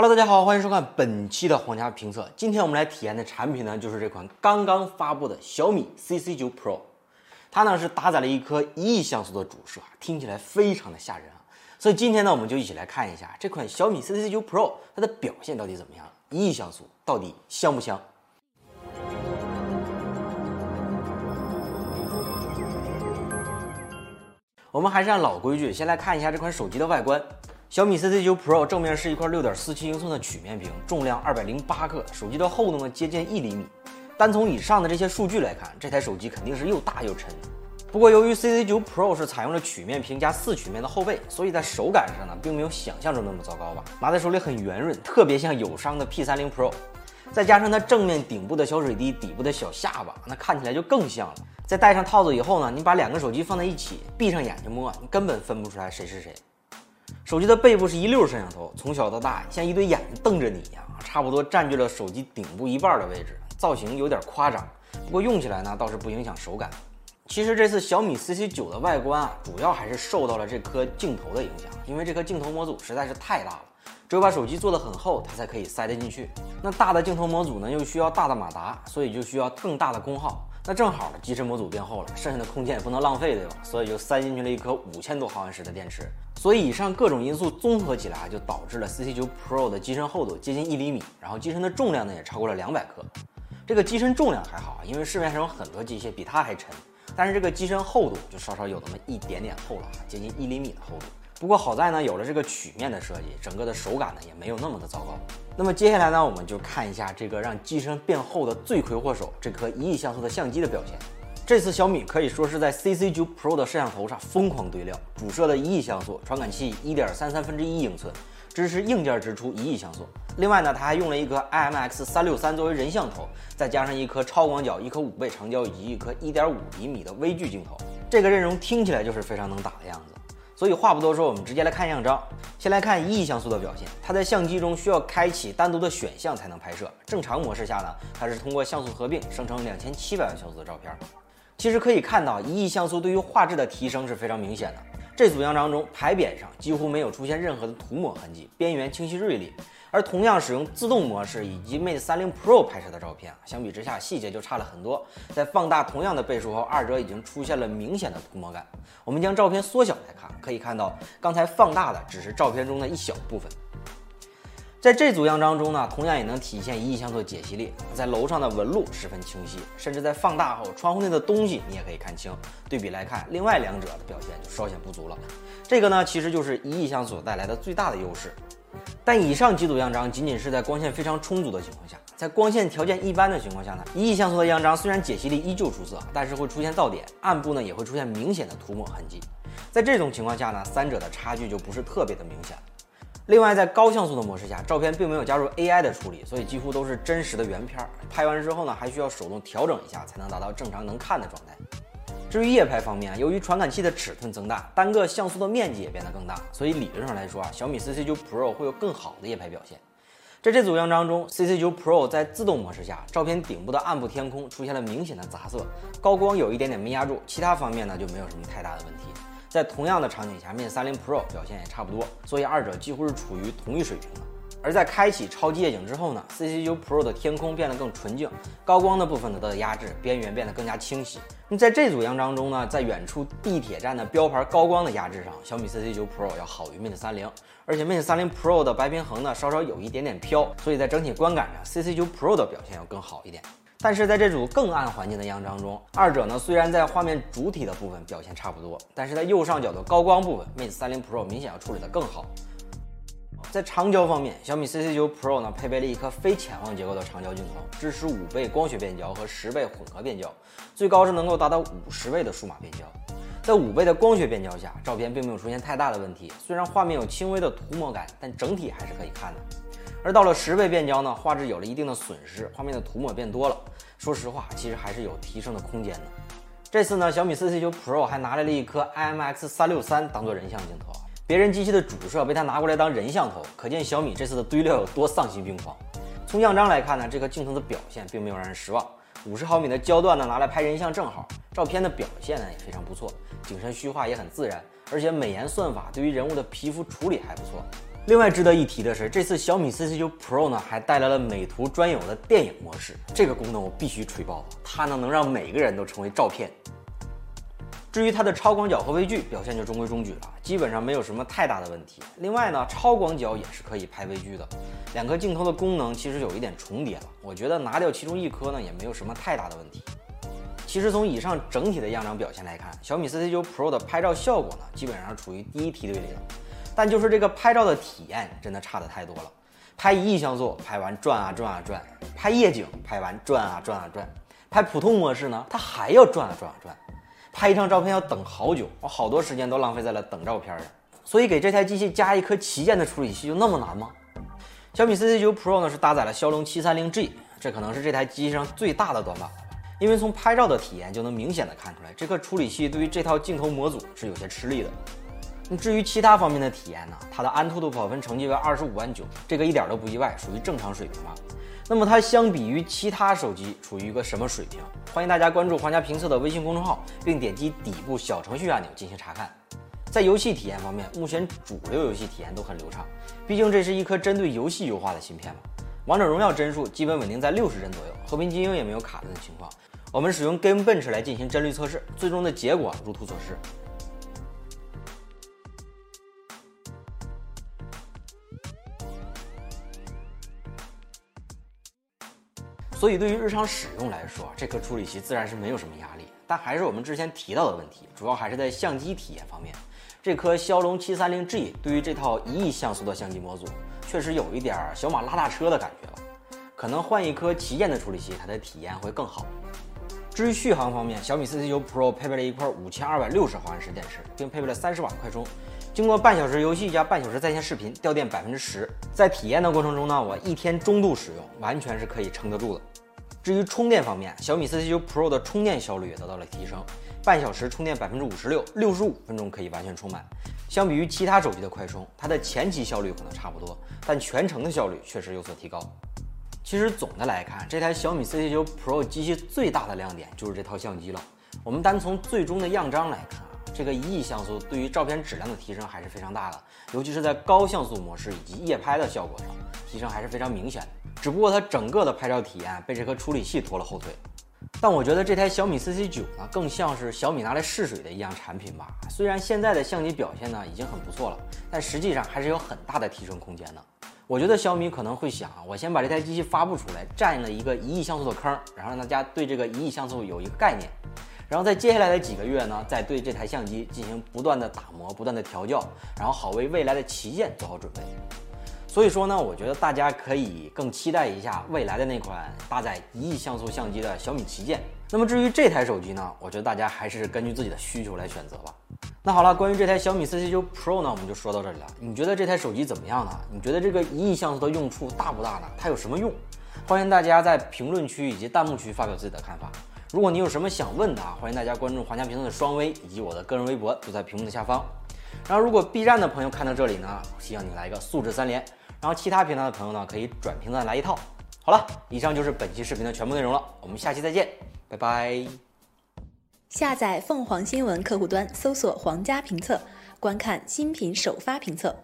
Hello，大家好，欢迎收看本期的皇家评测。今天我们来体验的产品呢，就是这款刚刚发布的小米 CC9 Pro。它呢是搭载了一颗一亿像素的主摄，听起来非常的吓人啊。所以今天呢，我们就一起来看一下这款小米 CC9 Pro 它的表现到底怎么样，一亿像素到底香不香？我们还是按老规矩，先来看一下这款手机的外观。小米 CC9 Pro 正面是一块6.47英寸的曲面屏，重量208克，手机的厚度呢接近一厘米。单从以上的这些数据来看，这台手机肯定是又大又沉。不过由于 CC9 Pro 是采用了曲面屏加四曲面的后背，所以在手感上呢，并没有想象中那么糟糕吧。拿在手里很圆润，特别像友商的 P30 Pro。再加上它正面顶部的小水滴，底部的小下巴，那看起来就更像了。在戴上套子以后呢，你把两个手机放在一起，闭上眼睛摸，你根本分不出来谁是谁。手机的背部是一溜摄像头，从小到大像一堆眼睛瞪着你一样，差不多占据了手机顶部一半的位置，造型有点夸张。不过用起来呢，倒是不影响手感。其实这次小米 CC9 的外观啊，主要还是受到了这颗镜头的影响，因为这颗镜头模组实在是太大了。只有把手机做得很厚，它才可以塞得进去。那大的镜头模组呢，又需要大的马达，所以就需要更大的功耗。那正好机身模组变厚了，剩下的空间也不能浪费，对吧？所以就塞进去了一颗五千多毫安时的电池。所以以上各种因素综合起来，就导致了 CC9 Pro 的机身厚度接近一厘米，然后机身的重量呢也超过了两百克。这个机身重量还好，因为市面上有很多机械比它还沉，但是这个机身厚度就稍稍有那么一点点厚了，接近一厘米的厚度。不过好在呢，有了这个曲面的设计，整个的手感呢也没有那么的糟糕。那么接下来呢，我们就看一下这个让机身变厚的罪魁祸首——这颗一亿像素的相机的表现。这次小米可以说是在 CC9 Pro 的摄像头上疯狂堆料，主摄的一亿像素，传感器一点三三分之一英寸，支持硬件支出一亿像素。另外呢，它还用了一颗 IMX 三六三作为人像头，再加上一颗超广角、一颗五倍长焦以及一颗一点五厘米的微距镜头，这个阵容听起来就是非常能打的样子。所以话不多说，我们直接来看样张。先来看一亿像素的表现，它在相机中需要开启单独的选项才能拍摄。正常模式下呢，它是通过像素合并生成两千七百万像素的照片。其实可以看到，一亿像素对于画质的提升是非常明显的。这组样张中，牌匾上几乎没有出现任何的涂抹痕迹，边缘清晰锐利。而同样使用自动模式以及 Mate 30 Pro 拍摄的照片啊，相比之下细节就差了很多。在放大同样的倍数后，二者已经出现了明显的涂抹感。我们将照片缩小来看，可以看到刚才放大的只是照片中的一小部分。在这组样张中呢，同样也能体现一亿像素解析力，在楼上的纹路十分清晰，甚至在放大后，窗户内的东西你也可以看清。对比来看，另外两者的表现就稍显不足了。这个呢，其实就是一亿像素带来的最大的优势。但以上几组样张仅仅是在光线非常充足的情况下，在光线条件一般的情况下呢，一亿像素的样张虽然解析力依旧出色，但是会出现噪点，暗部呢也会出现明显的涂抹痕迹。在这种情况下呢，三者的差距就不是特别的明显。另外，在高像素的模式下，照片并没有加入 AI 的处理，所以几乎都是真实的原片。拍完之后呢，还需要手动调整一下，才能达到正常能看的状态。至于夜拍方面，由于传感器的尺寸增大，单个像素的面积也变得更大，所以理论上来说啊，小米 CC9 Pro 会有更好的夜拍表现。在这组样张中，CC9 Pro 在自动模式下，照片顶部的暗部天空出现了明显的杂色，高光有一点点没压住，其他方面呢就没有什么太大的问题。在同样的场景下，Mate 30 Pro 表现也差不多，所以二者几乎是处于同一水平的。而在开启超级夜景之后呢，CC9 Pro 的天空变得更纯净，高光的部分得到压制，边缘变得更加清晰。那在这组样张中呢，在远处地铁站的标牌高光的压制上，小米 CC9 Pro 要好于 Mate 30，而且 Mate 30 Pro 的白平衡呢稍稍有一点点飘，所以在整体观感上，CC9 Pro 的表现要更好一点。但是在这组更暗环境的样张中，二者呢虽然在画面主体的部分表现差不多，但是在右上角的高光部分，Mate 30 Pro 明显要处理得更好。在长焦方面，小米 CC9 Pro 呢配备了一颗非潜望结构的长焦镜头，支持五倍光学变焦和十倍混合变焦，最高是能够达到五十倍的数码变焦。在五倍的光学变焦下，照片并没有出现太大的问题，虽然画面有轻微的涂抹感，但整体还是可以看的。而到了十倍变焦呢，画质有了一定的损失，画面的涂抹变多了。说实话，其实还是有提升的空间的。这次呢，小米 CC9 Pro 还拿来了一颗 IMX 三六三当做人像镜头。别人机器的主摄被他拿过来当人像头，可见小米这次的堆料有多丧心病狂。从样张来看呢，这颗镜头的表现并没有让人失望。五十毫米的焦段呢，拿来拍人像正好，照片的表现呢也非常不错，景深虚化也很自然，而且美颜算法对于人物的皮肤处理还不错。另外值得一提的是，这次小米 CC9 Pro 呢还带来了美图专有的电影模式，这个功能我必须吹爆，它呢能让每个人都成为照片。至于它的超广角和微距表现就中规中矩了，基本上没有什么太大的问题。另外呢，超广角也是可以拍微距的，两颗镜头的功能其实有一点重叠了，我觉得拿掉其中一颗呢也没有什么太大的问题。其实从以上整体的样张表现来看，小米 CC9 Pro 的拍照效果呢基本上处于第一梯队里了。但就是这个拍照的体验真的差的太多了，拍一亿像素拍完转啊转啊转，拍夜景拍完转啊转啊转，拍普通模式呢它还要转啊转啊转，拍一张照片要等好久，我好多时间都浪费在了等照片上。所以给这台机器加一颗旗舰的处理器就那么难吗？小米 CC9 Pro 呢是搭载了骁龙七三零 G，这可能是这台机器上最大的短板了吧？因为从拍照的体验就能明显的看出来，这颗处理器对于这套镜头模组是有些吃力的。至于其他方面的体验呢？它的安兔兔跑分成绩为二十五万九，这个一点都不意外，属于正常水平吧。那么它相比于其他手机处于一个什么水平？欢迎大家关注皇家评测的微信公众号，并点击底部小程序按钮进行查看。在游戏体验方面，目前主流游戏体验都很流畅，毕竟这是一颗针对游戏优化的芯片嘛。王者荣耀帧数基本稳定在六十帧左右，和平精英也没有卡顿的情况。我们使用 Game Bench 来进行帧率测试，最终的结果如图所示。所以对于日常使用来说，这颗处理器自然是没有什么压力。但还是我们之前提到的问题，主要还是在相机体验方面。这颗骁龙七三零 G 对于这套一亿像素的相机模组，确实有一点小马拉大车的感觉了。可能换一颗旗舰的处理器，它的体验会更好。至于续航方面，小米 CC9 Pro 配备了一块五千二百六十毫安时电池，并配备了三十瓦快充。经过半小时游戏加半小时在线视频，掉电百分之十。在体验的过程中呢，我一天中度使用，完全是可以撑得住的。至于充电方面，小米 CC9 Pro 的充电效率也得到了提升，半小时充电百分之五十六，六十五分钟可以完全充满。相比于其他手机的快充，它的前期效率可能差不多，但全程的效率确实有所提高。其实总的来看，这台小米 CC9 Pro 机器最大的亮点就是这套相机了。我们单从最终的样张来看啊。这个一亿像素对于照片质量的提升还是非常大的，尤其是在高像素模式以及夜拍的效果上，提升还是非常明显的。只不过它整个的拍照体验被这颗处理器拖了后腿。但我觉得这台小米 CC9 呢，更像是小米拿来试水的一样产品吧。虽然现在的相机表现呢已经很不错了，但实际上还是有很大的提升空间的。我觉得小米可能会想，我先把这台机器发布出来，占了一个一亿像素的坑，然后让大家对这个一亿像素有一个概念。然后在接下来的几个月呢，再对这台相机进行不断的打磨、不断的调教，然后好为未来的旗舰做好准备。所以说呢，我觉得大家可以更期待一下未来的那款搭载一亿像素相机的小米旗舰。那么至于这台手机呢，我觉得大家还是根据自己的需求来选择吧。那好了，关于这台小米 CC9 Pro 呢，我们就说到这里了。你觉得这台手机怎么样呢？你觉得这个一亿像素的用处大不大呢？它有什么用？欢迎大家在评论区以及弹幕区发表自己的看法。如果你有什么想问的啊，欢迎大家关注华强评测的双微以及我的个人微博，都在屏幕的下方。然后，如果 B 站的朋友看到这里呢，希望你来一个素质三连。然后，其他平台的朋友呢，可以转评论来一套。好了，以上就是本期视频的全部内容了，我们下期再见，拜拜。下载凤凰新闻客户端，搜索“皇家评测”，观看新品首发评测。